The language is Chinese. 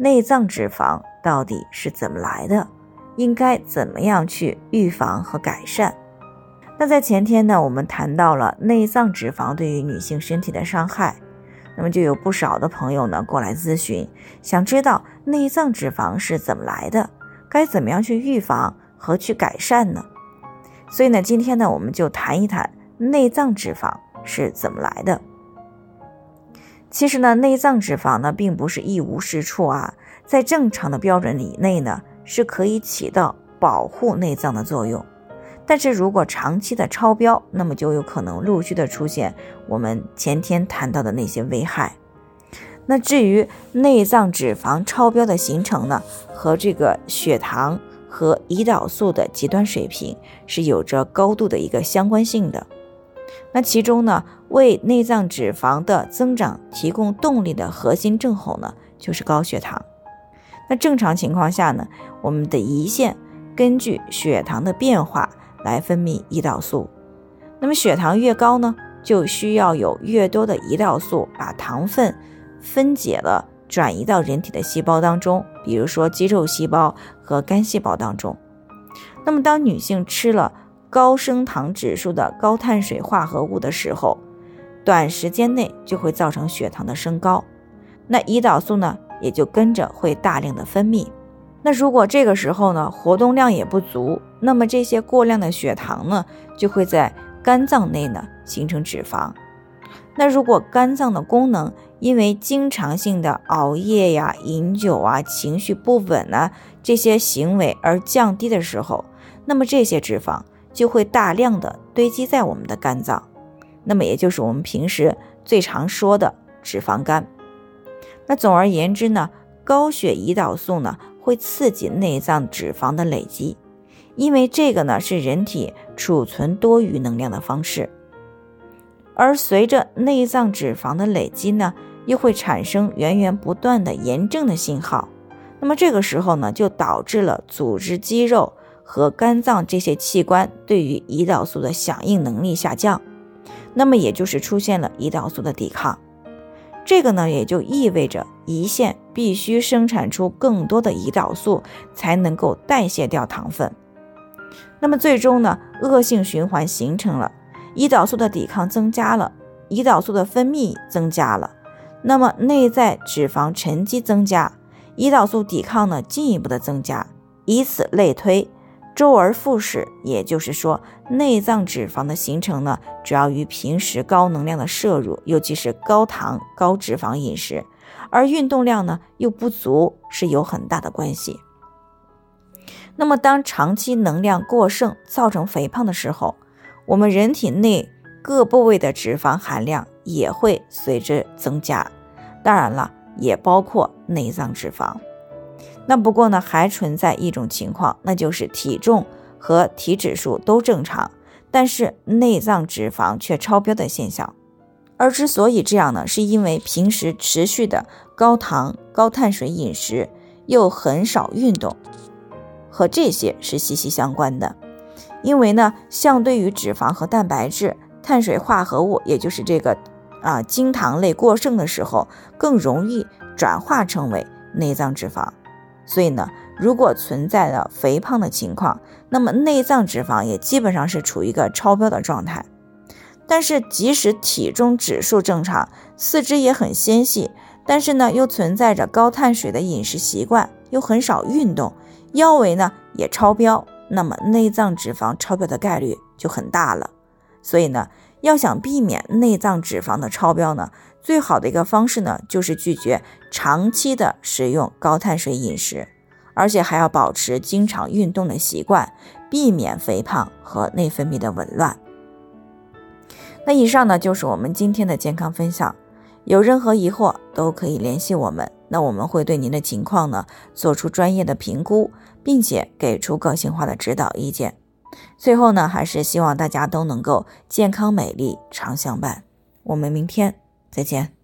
内脏脂肪到底是怎么来的？应该怎么样去预防和改善？那在前天呢，我们谈到了内脏脂肪对于女性身体的伤害，那么就有不少的朋友呢过来咨询，想知道内脏脂肪是怎么来的，该怎么样去预防和去改善呢？所以呢，今天呢，我们就谈一谈内脏脂肪是怎么来的。其实呢，内脏脂肪呢并不是一无是处啊，在正常的标准以内呢，是可以起到保护内脏的作用。但是如果长期的超标，那么就有可能陆续的出现我们前天谈到的那些危害。那至于内脏脂肪超标的形成呢，和这个血糖和胰岛素的极端水平是有着高度的一个相关性的。那其中呢，为内脏脂肪的增长提供动力的核心症候呢，就是高血糖。那正常情况下呢，我们的胰腺根据血糖的变化来分泌胰岛素。那么血糖越高呢，就需要有越多的胰岛素把糖分分解了，转移到人体的细胞当中，比如说肌肉细胞和肝细胞当中。那么当女性吃了，高升糖指数的高碳水化合物的时候，短时间内就会造成血糖的升高，那胰岛素呢也就跟着会大量的分泌。那如果这个时候呢活动量也不足，那么这些过量的血糖呢就会在肝脏内呢形成脂肪。那如果肝脏的功能因为经常性的熬夜呀、饮酒啊、情绪不稳啊这些行为而降低的时候，那么这些脂肪。就会大量的堆积在我们的肝脏，那么也就是我们平时最常说的脂肪肝。那总而言之呢，高血胰岛素呢会刺激内脏脂肪的累积，因为这个呢是人体储存多余能量的方式。而随着内脏脂肪的累积呢，又会产生源源不断的炎症的信号，那么这个时候呢，就导致了组织肌肉。和肝脏这些器官对于胰岛素的响应能力下降，那么也就是出现了胰岛素的抵抗。这个呢，也就意味着胰腺必须生产出更多的胰岛素，才能够代谢掉糖分。那么最终呢，恶性循环形成了，胰岛素的抵抗增加了，胰岛素的分泌增加了，那么内在脂肪沉积增加，胰岛素抵抗呢进一步的增加，以此类推。周而复始，也就是说，内脏脂肪的形成呢，主要与平时高能量的摄入，尤其是高糖高脂肪饮食，而运动量呢又不足，是有很大的关系。那么，当长期能量过剩造成肥胖的时候，我们人体内各部位的脂肪含量也会随之增加，当然了，也包括内脏脂肪。那不过呢，还存在一种情况，那就是体重和体指数都正常，但是内脏脂肪却超标的现象。而之所以这样呢，是因为平时持续的高糖高碳水饮食，又很少运动，和这些是息息相关的。因为呢，相对于脂肪和蛋白质，碳水化合物，也就是这个啊精糖类过剩的时候，更容易转化成为内脏脂肪。所以呢，如果存在了肥胖的情况，那么内脏脂肪也基本上是处于一个超标的状态。但是即使体重指数正常，四肢也很纤细，但是呢又存在着高碳水的饮食习惯，又很少运动，腰围呢也超标，那么内脏脂肪超标的概率就很大了。所以呢，要想避免内脏脂肪的超标呢。最好的一个方式呢，就是拒绝长期的食用高碳水饮食，而且还要保持经常运动的习惯，避免肥胖和内分泌的紊乱。那以上呢就是我们今天的健康分享，有任何疑惑都可以联系我们，那我们会对您的情况呢做出专业的评估，并且给出个性化的指导意见。最后呢，还是希望大家都能够健康美丽常相伴。我们明天再见。